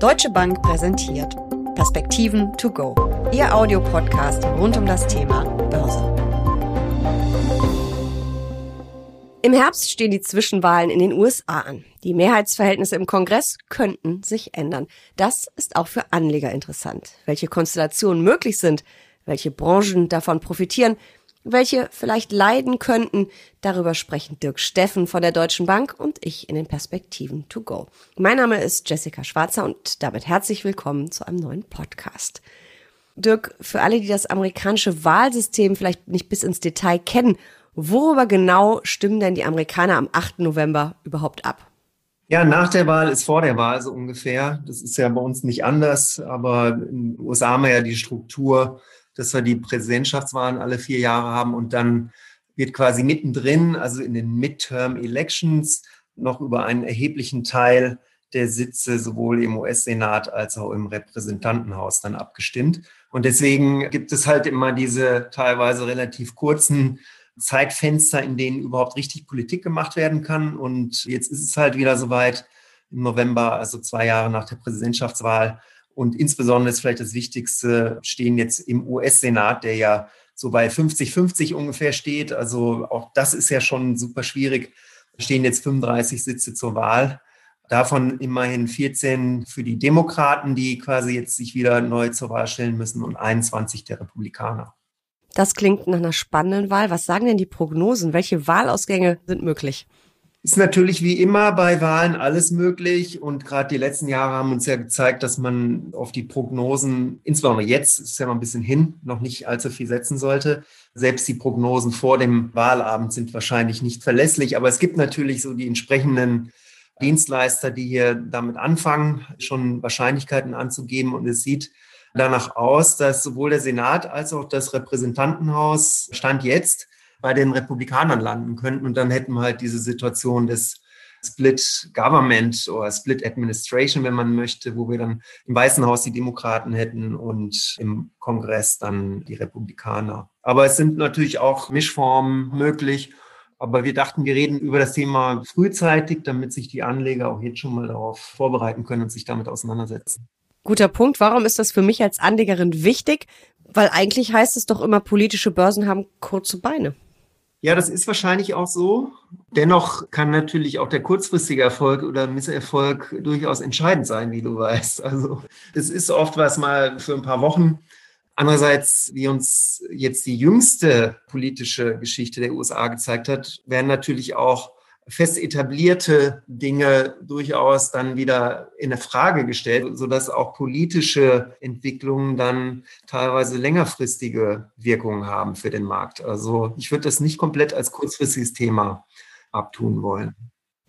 Deutsche Bank präsentiert Perspektiven to go, Ihr Audiopodcast rund um das Thema Börse. Im Herbst stehen die Zwischenwahlen in den USA an. Die Mehrheitsverhältnisse im Kongress könnten sich ändern. Das ist auch für Anleger interessant. Welche Konstellationen möglich sind, welche Branchen davon profitieren, welche vielleicht leiden könnten. Darüber sprechen Dirk Steffen von der Deutschen Bank und ich in den Perspektiven to go. Mein Name ist Jessica Schwarzer und damit herzlich willkommen zu einem neuen Podcast. Dirk, für alle, die das amerikanische Wahlsystem vielleicht nicht bis ins Detail kennen, worüber genau stimmen denn die Amerikaner am 8. November überhaupt ab? Ja, nach der Wahl ist vor der Wahl so ungefähr. Das ist ja bei uns nicht anders, aber in den USA haben wir ja die Struktur, dass wir die Präsidentschaftswahlen alle vier Jahre haben und dann wird quasi mittendrin, also in den Midterm Elections, noch über einen erheblichen Teil der Sitze sowohl im US-Senat als auch im Repräsentantenhaus dann abgestimmt. Und deswegen gibt es halt immer diese teilweise relativ kurzen Zeitfenster, in denen überhaupt richtig Politik gemacht werden kann. Und jetzt ist es halt wieder soweit im November, also zwei Jahre nach der Präsidentschaftswahl, und insbesondere ist vielleicht das Wichtigste, stehen jetzt im US-Senat, der ja so bei 50-50 ungefähr steht. Also auch das ist ja schon super schwierig. stehen jetzt 35 Sitze zur Wahl. Davon immerhin 14 für die Demokraten, die quasi jetzt sich wieder neu zur Wahl stellen müssen und 21 der Republikaner. Das klingt nach einer spannenden Wahl. Was sagen denn die Prognosen? Welche Wahlausgänge sind möglich? Ist natürlich wie immer bei Wahlen alles möglich und gerade die letzten Jahre haben uns ja gezeigt, dass man auf die Prognosen, insbesondere jetzt, ist ja noch ein bisschen hin, noch nicht allzu viel setzen sollte. Selbst die Prognosen vor dem Wahlabend sind wahrscheinlich nicht verlässlich, aber es gibt natürlich so die entsprechenden Dienstleister, die hier damit anfangen, schon Wahrscheinlichkeiten anzugeben und es sieht danach aus, dass sowohl der Senat als auch das Repräsentantenhaus Stand jetzt bei den Republikanern landen könnten. Und dann hätten wir halt diese Situation des Split Government oder Split Administration, wenn man möchte, wo wir dann im Weißen Haus die Demokraten hätten und im Kongress dann die Republikaner. Aber es sind natürlich auch Mischformen möglich. Aber wir dachten, wir reden über das Thema frühzeitig, damit sich die Anleger auch jetzt schon mal darauf vorbereiten können und sich damit auseinandersetzen. Guter Punkt. Warum ist das für mich als Anlegerin wichtig? Weil eigentlich heißt es doch immer, politische Börsen haben kurze Beine. Ja, das ist wahrscheinlich auch so. Dennoch kann natürlich auch der kurzfristige Erfolg oder Misserfolg durchaus entscheidend sein, wie du weißt. Also es ist oft was mal für ein paar Wochen. Andererseits, wie uns jetzt die jüngste politische Geschichte der USA gezeigt hat, werden natürlich auch fest etablierte Dinge durchaus dann wieder in Frage gestellt, sodass auch politische Entwicklungen dann teilweise längerfristige Wirkungen haben für den Markt. Also ich würde das nicht komplett als kurzfristiges Thema abtun wollen.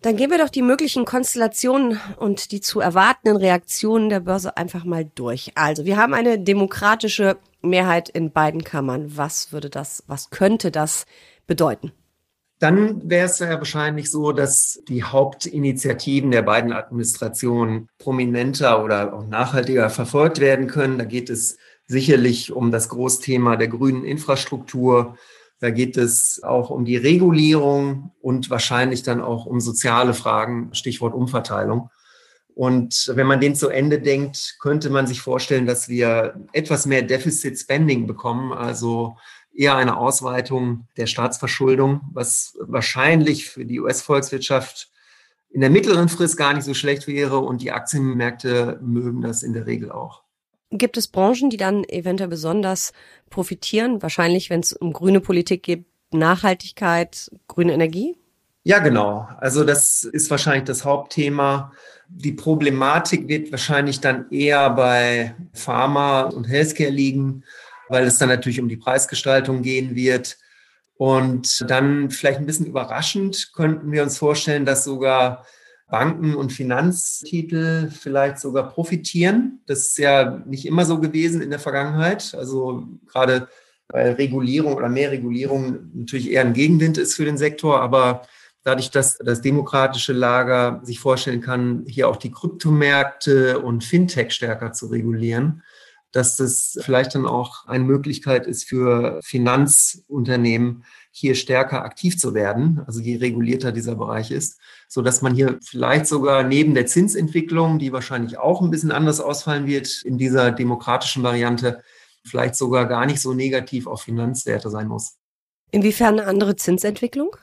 Dann gehen wir doch die möglichen Konstellationen und die zu erwartenden Reaktionen der Börse einfach mal durch. Also, wir haben eine demokratische Mehrheit in beiden Kammern. Was würde das, was könnte das bedeuten? Dann wäre es ja wahrscheinlich so, dass die Hauptinitiativen der beiden Administrationen prominenter oder auch nachhaltiger verfolgt werden können. Da geht es sicherlich um das Großthema der grünen Infrastruktur. Da geht es auch um die Regulierung und wahrscheinlich dann auch um soziale Fragen, Stichwort Umverteilung. Und wenn man den zu Ende denkt, könnte man sich vorstellen, dass wir etwas mehr Deficit Spending bekommen, also eher eine Ausweitung der Staatsverschuldung, was wahrscheinlich für die US-Volkswirtschaft in der mittleren Frist gar nicht so schlecht wäre und die Aktienmärkte mögen das in der Regel auch. Gibt es Branchen, die dann eventuell besonders profitieren? Wahrscheinlich, wenn es um grüne Politik geht, Nachhaltigkeit, grüne Energie? Ja, genau. Also das ist wahrscheinlich das Hauptthema. Die Problematik wird wahrscheinlich dann eher bei Pharma und Healthcare liegen weil es dann natürlich um die Preisgestaltung gehen wird. Und dann vielleicht ein bisschen überraschend könnten wir uns vorstellen, dass sogar Banken und Finanztitel vielleicht sogar profitieren. Das ist ja nicht immer so gewesen in der Vergangenheit. Also gerade weil Regulierung oder mehr Regulierung natürlich eher ein Gegenwind ist für den Sektor, aber dadurch, dass das demokratische Lager sich vorstellen kann, hier auch die Kryptomärkte und Fintech stärker zu regulieren, dass das vielleicht dann auch eine Möglichkeit ist für Finanzunternehmen, hier stärker aktiv zu werden, also je regulierter dieser Bereich ist, so dass man hier vielleicht sogar neben der Zinsentwicklung, die wahrscheinlich auch ein bisschen anders ausfallen wird in dieser demokratischen Variante, vielleicht sogar gar nicht so negativ auf Finanzwerte sein muss. Inwiefern eine andere Zinsentwicklung?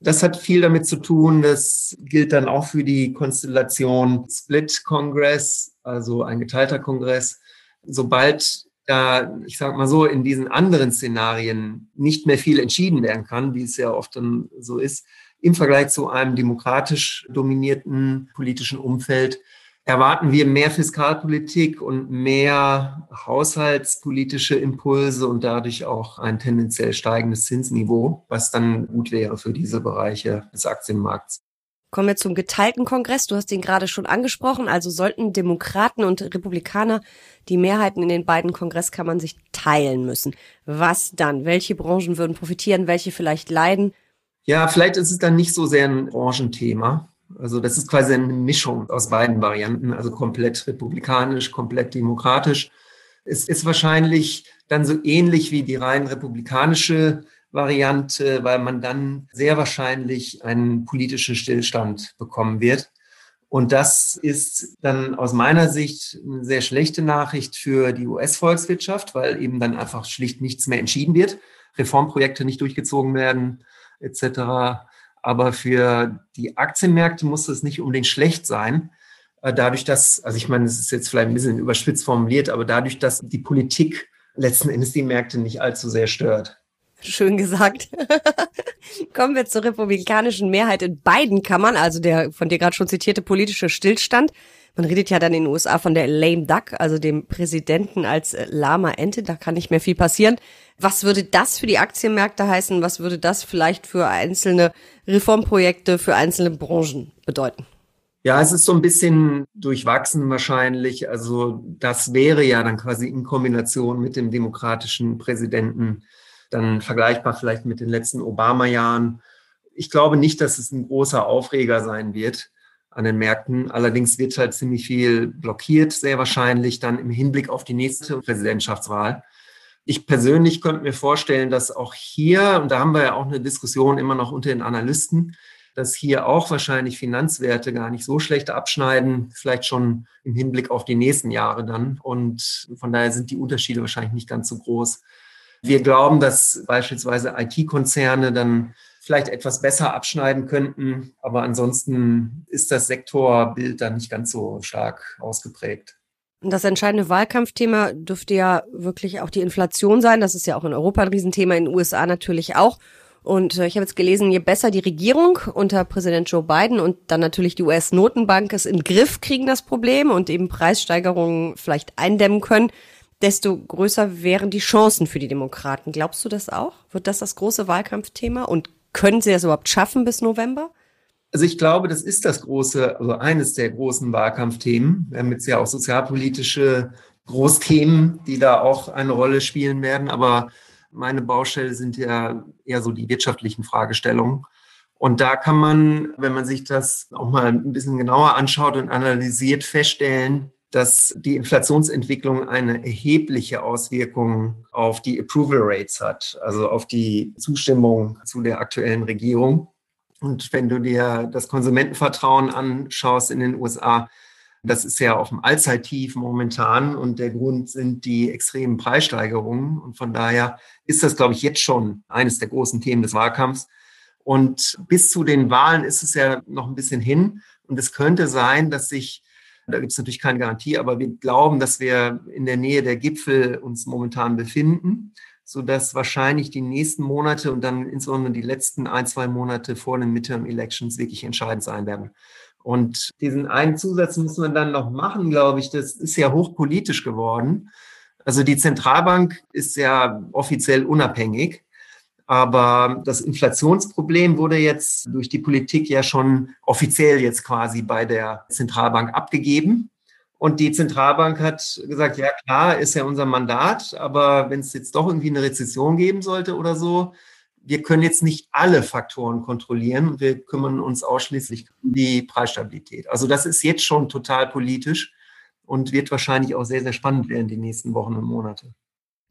Das hat viel damit zu tun, das gilt dann auch für die Konstellation Split Congress, also ein geteilter Kongress. Sobald da, ich sage mal so, in diesen anderen Szenarien nicht mehr viel entschieden werden kann, wie es ja oft dann so ist, im Vergleich zu einem demokratisch dominierten politischen Umfeld, erwarten wir mehr Fiskalpolitik und mehr haushaltspolitische Impulse und dadurch auch ein tendenziell steigendes Zinsniveau, was dann gut wäre für diese Bereiche des Aktienmarkts. Kommen wir zum geteilten Kongress. Du hast ihn gerade schon angesprochen. Also sollten Demokraten und Republikaner die Mehrheiten in den beiden Kongresskammern sich teilen müssen. Was dann? Welche Branchen würden profitieren? Welche vielleicht leiden? Ja, vielleicht ist es dann nicht so sehr ein Branchenthema. Also das ist quasi eine Mischung aus beiden Varianten, also komplett republikanisch, komplett demokratisch. Es ist wahrscheinlich dann so ähnlich wie die rein republikanische Variante, weil man dann sehr wahrscheinlich einen politischen Stillstand bekommen wird. Und das ist dann aus meiner Sicht eine sehr schlechte Nachricht für die US-Volkswirtschaft, weil eben dann einfach schlicht nichts mehr entschieden wird, Reformprojekte nicht durchgezogen werden, etc. Aber für die Aktienmärkte muss es nicht unbedingt schlecht sein. Äh, dadurch, dass, also ich meine, es ist jetzt vielleicht ein bisschen überspitzt formuliert, aber dadurch, dass die Politik letzten Endes die Märkte nicht allzu sehr stört. Schön gesagt. Kommen wir zur republikanischen Mehrheit in beiden Kammern, also der von dir gerade schon zitierte politische Stillstand. Man redet ja dann in den USA von der lame duck, also dem Präsidenten als lahmer Ente. Da kann nicht mehr viel passieren. Was würde das für die Aktienmärkte heißen? Was würde das vielleicht für einzelne Reformprojekte, für einzelne Branchen bedeuten? Ja, es ist so ein bisschen durchwachsen wahrscheinlich. Also das wäre ja dann quasi in Kombination mit dem demokratischen Präsidenten dann vergleichbar vielleicht mit den letzten Obama-Jahren. Ich glaube nicht, dass es ein großer Aufreger sein wird an den Märkten. Allerdings wird halt ziemlich viel blockiert, sehr wahrscheinlich dann im Hinblick auf die nächste Präsidentschaftswahl. Ich persönlich könnte mir vorstellen, dass auch hier, und da haben wir ja auch eine Diskussion immer noch unter den Analysten, dass hier auch wahrscheinlich Finanzwerte gar nicht so schlecht abschneiden, vielleicht schon im Hinblick auf die nächsten Jahre dann. Und von daher sind die Unterschiede wahrscheinlich nicht ganz so groß. Wir glauben, dass beispielsweise IT-Konzerne dann vielleicht etwas besser abschneiden könnten. Aber ansonsten ist das Sektorbild dann nicht ganz so stark ausgeprägt. Das entscheidende Wahlkampfthema dürfte ja wirklich auch die Inflation sein. Das ist ja auch in Europa ein Riesenthema, in den USA natürlich auch. Und äh, ich habe jetzt gelesen, je besser die Regierung unter Präsident Joe Biden und dann natürlich die US-Notenbank es in Griff kriegen, das Problem, und eben Preissteigerungen vielleicht eindämmen können, desto größer wären die Chancen für die Demokraten. Glaubst du das auch? Wird das das große Wahlkampfthema? Und können Sie das überhaupt schaffen bis November? Also ich glaube, das ist das große, also eines der großen Wahlkampfthemen. Wir haben jetzt ja auch sozialpolitische Großthemen, die da auch eine Rolle spielen werden. Aber meine Baustelle sind ja eher so die wirtschaftlichen Fragestellungen. Und da kann man, wenn man sich das auch mal ein bisschen genauer anschaut und analysiert, feststellen, dass die Inflationsentwicklung eine erhebliche Auswirkung auf die Approval Rates hat, also auf die Zustimmung zu der aktuellen Regierung. Und wenn du dir das Konsumentenvertrauen anschaust in den USA, das ist ja auf dem Allzeittief momentan und der Grund sind die extremen Preissteigerungen. Und von daher ist das, glaube ich, jetzt schon eines der großen Themen des Wahlkampfs. Und bis zu den Wahlen ist es ja noch ein bisschen hin. Und es könnte sein, dass sich da gibt es natürlich keine Garantie, aber wir glauben, dass wir in der Nähe der Gipfel uns momentan befinden, sodass wahrscheinlich die nächsten Monate und dann insbesondere die letzten ein, zwei Monate vor den Midterm Elections wirklich entscheidend sein werden. Und diesen einen Zusatz muss man dann noch machen, glaube ich. Das ist ja hochpolitisch geworden. Also die Zentralbank ist ja offiziell unabhängig. Aber das Inflationsproblem wurde jetzt durch die Politik ja schon offiziell jetzt quasi bei der Zentralbank abgegeben. Und die Zentralbank hat gesagt, ja klar, ist ja unser Mandat, aber wenn es jetzt doch irgendwie eine Rezession geben sollte oder so, wir können jetzt nicht alle Faktoren kontrollieren. Wir kümmern uns ausschließlich um die Preisstabilität. Also das ist jetzt schon total politisch. und wird wahrscheinlich auch sehr, sehr spannend werden die nächsten Wochen und Monate.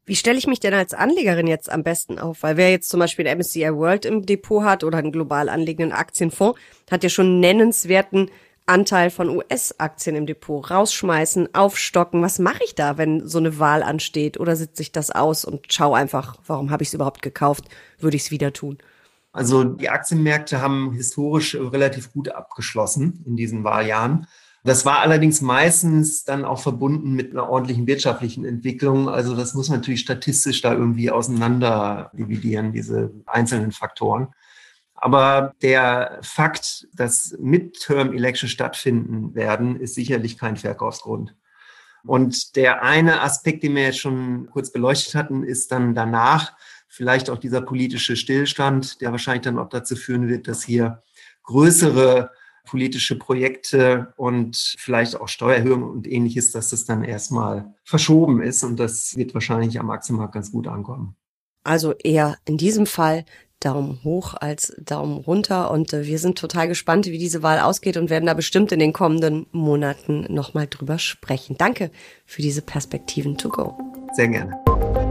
Wie stelle ich mich denn als Anlegerin jetzt am besten auf? Weil wer jetzt zum Beispiel ein MSCI World im Depot hat oder einen global anliegenden Aktienfonds, hat ja schon nennenswerten Anteil von US-Aktien im Depot. Rausschmeißen, aufstocken. Was mache ich da, wenn so eine Wahl ansteht? Oder sitze ich das aus und schaue einfach, warum habe ich es überhaupt gekauft? Würde ich es wieder tun? Also die Aktienmärkte haben historisch relativ gut abgeschlossen in diesen Wahljahren. Das war allerdings meistens dann auch verbunden mit einer ordentlichen wirtschaftlichen Entwicklung. Also das muss man natürlich statistisch da irgendwie auseinander dividieren, diese einzelnen Faktoren. Aber der Fakt, dass Midterm-Elections stattfinden werden, ist sicherlich kein Verkaufsgrund. Und der eine Aspekt, den wir jetzt schon kurz beleuchtet hatten, ist dann danach vielleicht auch dieser politische Stillstand, der wahrscheinlich dann auch dazu führen wird, dass hier größere politische Projekte und vielleicht auch Steuererhöhungen und ähnliches, dass das dann erstmal verschoben ist und das wird wahrscheinlich am Aktienmarkt ganz gut ankommen. Also eher in diesem Fall Daumen hoch als Daumen runter und äh, wir sind total gespannt, wie diese Wahl ausgeht und werden da bestimmt in den kommenden Monaten nochmal drüber sprechen. Danke für diese Perspektiven to go. Sehr gerne.